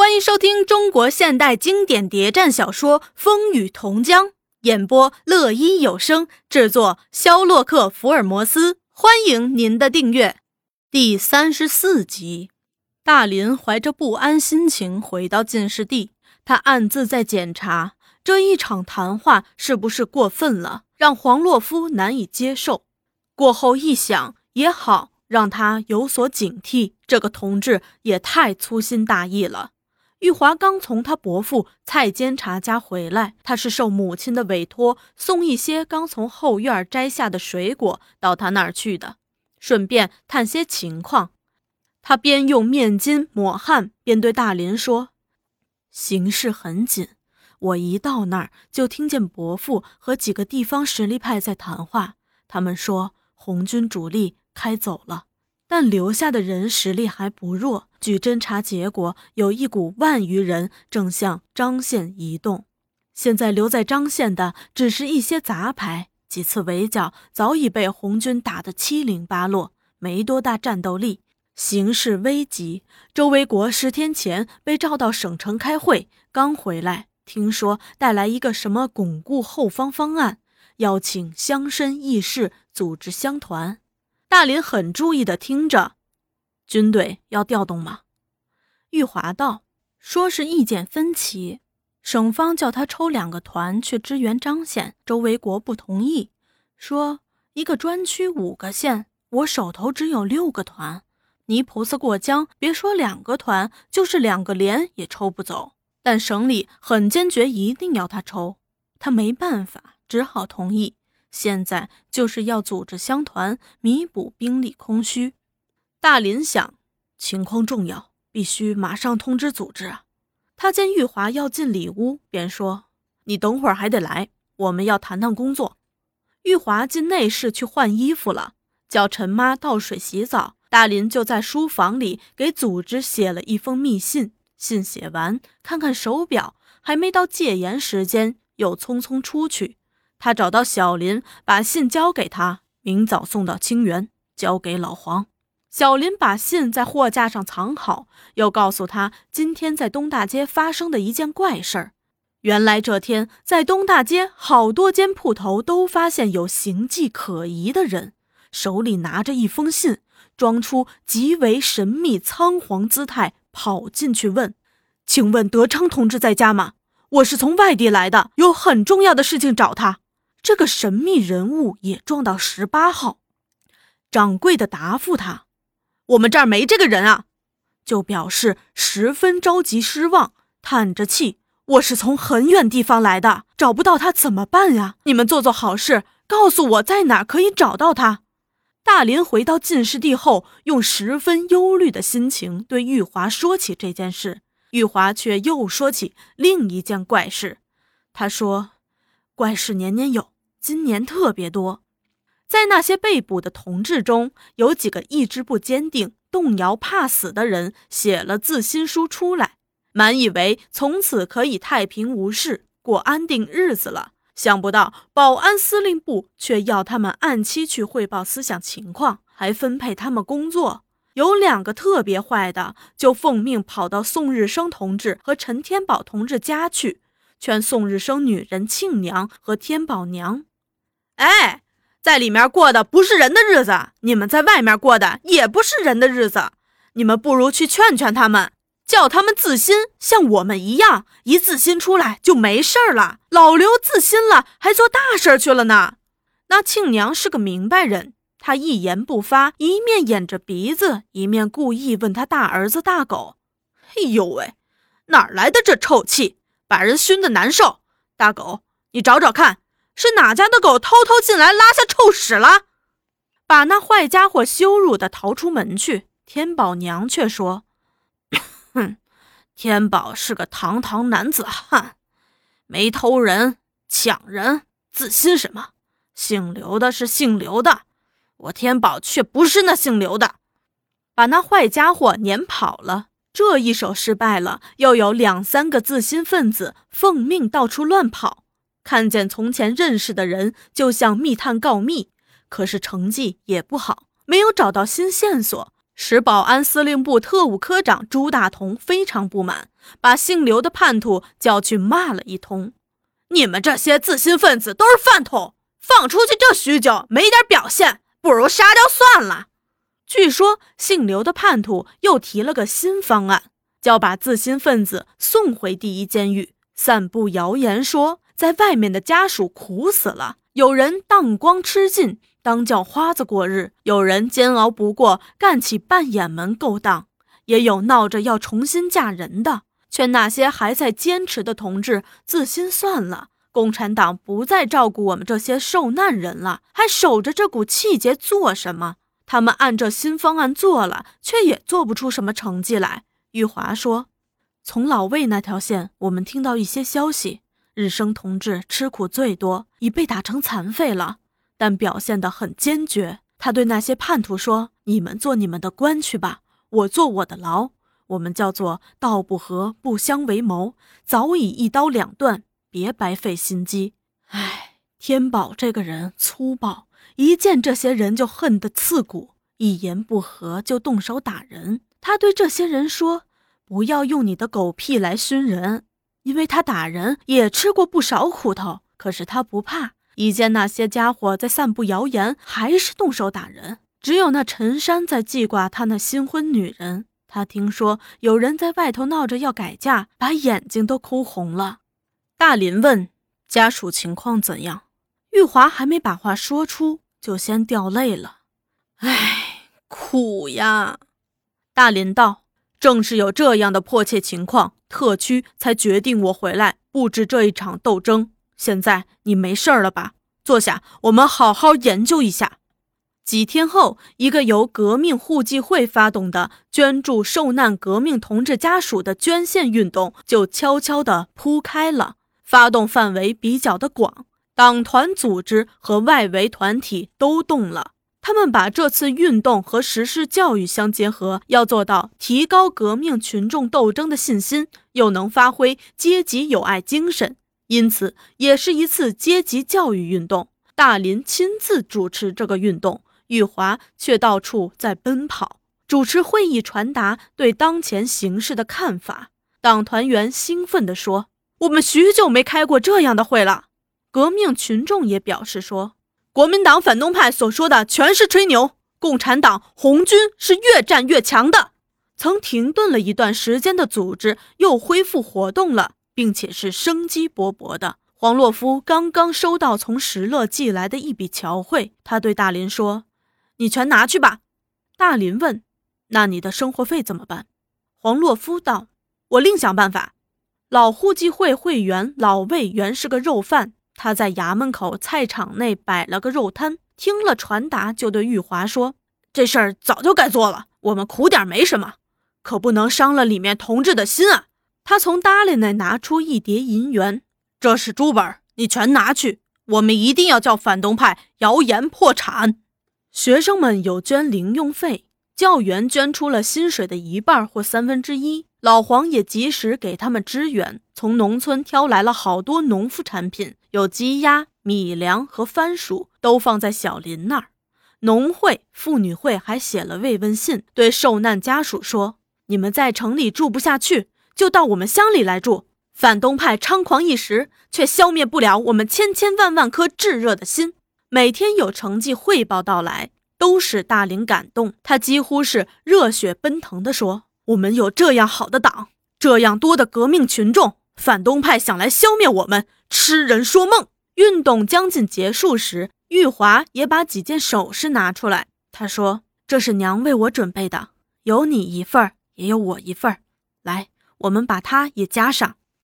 欢迎收听中国现代经典谍战小说《风雨同江》，演播乐一有声，制作肖洛克·福尔摩斯。欢迎您的订阅。第三十四集，大林怀着不安心情回到进士第，他暗自在检查这一场谈话是不是过分了，让黄洛夫难以接受。过后一想，也好，让他有所警惕。这个同志也太粗心大意了。玉华刚从他伯父蔡监察家回来，他是受母亲的委托送一些刚从后院摘下的水果到他那儿去的，顺便探些情况。他边用面巾抹汗，边对大林说：“形势很紧，我一到那儿就听见伯父和几个地方实力派在谈话，他们说红军主力开走了。”但留下的人实力还不弱。据侦查结果，有一股万余人正向张县移动。现在留在张县的只是一些杂牌，几次围剿早已被红军打得七零八落，没多大战斗力，形势危急。周维国十天前被召到省城开会，刚回来，听说带来一个什么巩固后方方案，邀请乡绅义士组织乡团。大林很注意的听着，军队要调动吗？玉华道：“说是意见分歧，省方叫他抽两个团去支援张县，周维国不同意，说一个专区五个县，我手头只有六个团，泥菩萨过江，别说两个团，就是两个连也抽不走。但省里很坚决，一定要他抽，他没办法，只好同意。”现在就是要组织乡团，弥补兵力空虚。大林想，情况重要，必须马上通知组织啊。他见玉华要进里屋，便说：“你等会儿还得来，我们要谈谈工作。”玉华进内室去换衣服了，叫陈妈倒水洗澡。大林就在书房里给组织写了一封密信。信写完，看看手表，还没到戒严时间，又匆匆出去。他找到小林，把信交给他，明早送到清源，交给老黄。小林把信在货架上藏好，又告诉他今天在东大街发生的一件怪事儿。原来这天在东大街好多间铺头都发现有形迹可疑的人，手里拿着一封信，装出极为神秘仓皇姿态，跑进去问：“请问德昌同志在家吗？我是从外地来的，有很重要的事情找他。”这个神秘人物也撞到十八号，掌柜的答复他：“我们这儿没这个人啊。”就表示十分着急失望，叹着气：“我是从很远地方来的，找不到他怎么办呀？你们做做好事，告诉我在哪可以找到他。”大林回到进士第后，用十分忧虑的心情对玉华说起这件事，玉华却又说起另一件怪事。他说。怪事年年有，今年特别多。在那些被捕的同志中，有几个意志不坚定、动摇怕死的人，写了自新书出来，满以为从此可以太平无事，过安定日子了。想不到保安司令部却要他们按期去汇报思想情况，还分配他们工作。有两个特别坏的，就奉命跑到宋日生同志和陈天宝同志家去。劝宋日生女人庆娘和天宝娘，哎，在里面过的不是人的日子，你们在外面过的也不是人的日子，你们不如去劝劝他们，叫他们自新，像我们一样，一自新出来就没事儿了。老刘自新了，还做大事去了呢。那庆娘是个明白人，她一言不发，一面掩着鼻子，一面故意问他大儿子大狗：“哎呦喂，哪来的这臭气？”把人熏得难受，大狗，你找找看，是哪家的狗偷偷进来拉下臭屎了？把那坏家伙羞辱的逃出门去。天宝娘却说：“ 哼，天宝是个堂堂男子汉，没偷人抢人，自新什么？姓刘的是姓刘的，我天宝却不是那姓刘的。”把那坏家伙撵跑了。这一手失败了，又有两三个自新分子奉命到处乱跑，看见从前认识的人，就向密探告密，可是成绩也不好，没有找到新线索。使保安司令部特务科长朱大同非常不满，把姓刘的叛徒叫去骂了一通：“你们这些自新分子都是饭桶，放出去这许久没点表现，不如杀掉算了。”据说姓刘的叛徒又提了个新方案，叫把自新分子送回第一监狱，散布谣言说在外面的家属苦死了，有人当光吃尽。当叫花子过日，有人煎熬不过，干起半掩门勾当；也有闹着要重新嫁人的，劝那些还在坚持的同志自新算了。共产党不再照顾我们这些受难人了，还守着这股气节做什么？他们按照新方案做了，却也做不出什么成绩来。玉华说：“从老魏那条线，我们听到一些消息，日升同志吃苦最多，已被打成残废了。”但表现得很坚决。他对那些叛徒说：“你们做你们的官去吧，我做我的牢。我们叫做道不合，不相为谋，早已一刀两断，别白费心机。”唉，天宝这个人粗暴，一见这些人就恨得刺骨，一言不合就动手打人。他对这些人说：“不要用你的狗屁来熏人，因为他打人也吃过不少苦头，可是他不怕。”一见那些家伙在散布谣言，还是动手打人。只有那陈山在记挂他那新婚女人。他听说有人在外头闹着要改嫁，把眼睛都哭红了。大林问家属情况怎样，玉华还没把话说出，就先掉泪了。唉，苦呀！大林道：“正是有这样的迫切情况，特区才决定我回来布置这一场斗争。”现在你没事了吧？坐下，我们好好研究一下。几天后，一个由革命互济会发动的捐助受难革命同志家属的捐献运动就悄悄地铺开了，发动范围比较的广，党团组织和外围团体都动了。他们把这次运动和实施教育相结合，要做到提高革命群众斗争的信心，又能发挥阶级友爱精神。因此，也是一次阶级教育运动。大林亲自主持这个运动，玉华却到处在奔跑，主持会议，传达对当前形势的看法。党团员兴奋地说：“我们许久没开过这样的会了。”革命群众也表示说：“国民党反动派所说的全是吹牛，共产党红军是越战越强的。”曾停顿了一段时间的组织又恢复活动了。并且是生机勃勃的。黄洛夫刚刚收到从石勒寄来的一笔侨汇，他对大林说：“你全拿去吧。”大林问：“那你的生活费怎么办？”黄洛夫道：“我另想办法。”老互济会会员老魏原是个肉贩，他在衙门口菜场内摆了个肉摊，听了传达，就对玉华说：“这事儿早就该做了，我们苦点没什么，可不能伤了里面同志的心啊。”他从搭里内拿出一叠银元，这是猪本，你全拿去。我们一定要叫反动派谣言破产。学生们有捐零用费，教员捐出了薪水的一半或三分之一。老黄也及时给他们支援，从农村挑来了好多农副产品，有鸡鸭、米粮和番薯，都放在小林那儿。农会、妇女会还写了慰问信，对受难家属说：“你们在城里住不下去。”就到我们乡里来住。反动派猖狂一时，却消灭不了我们千千万万颗炙热的心。每天有成绩汇报到来，都使大林感动。他几乎是热血奔腾地说：“我们有这样好的党，这样多的革命群众，反动派想来消灭我们，痴人说梦。”运动将近结束时，玉华也把几件首饰拿出来。他说：“这是娘为我准备的，有你一份儿，也有我一份儿。来。”我们把它也加上。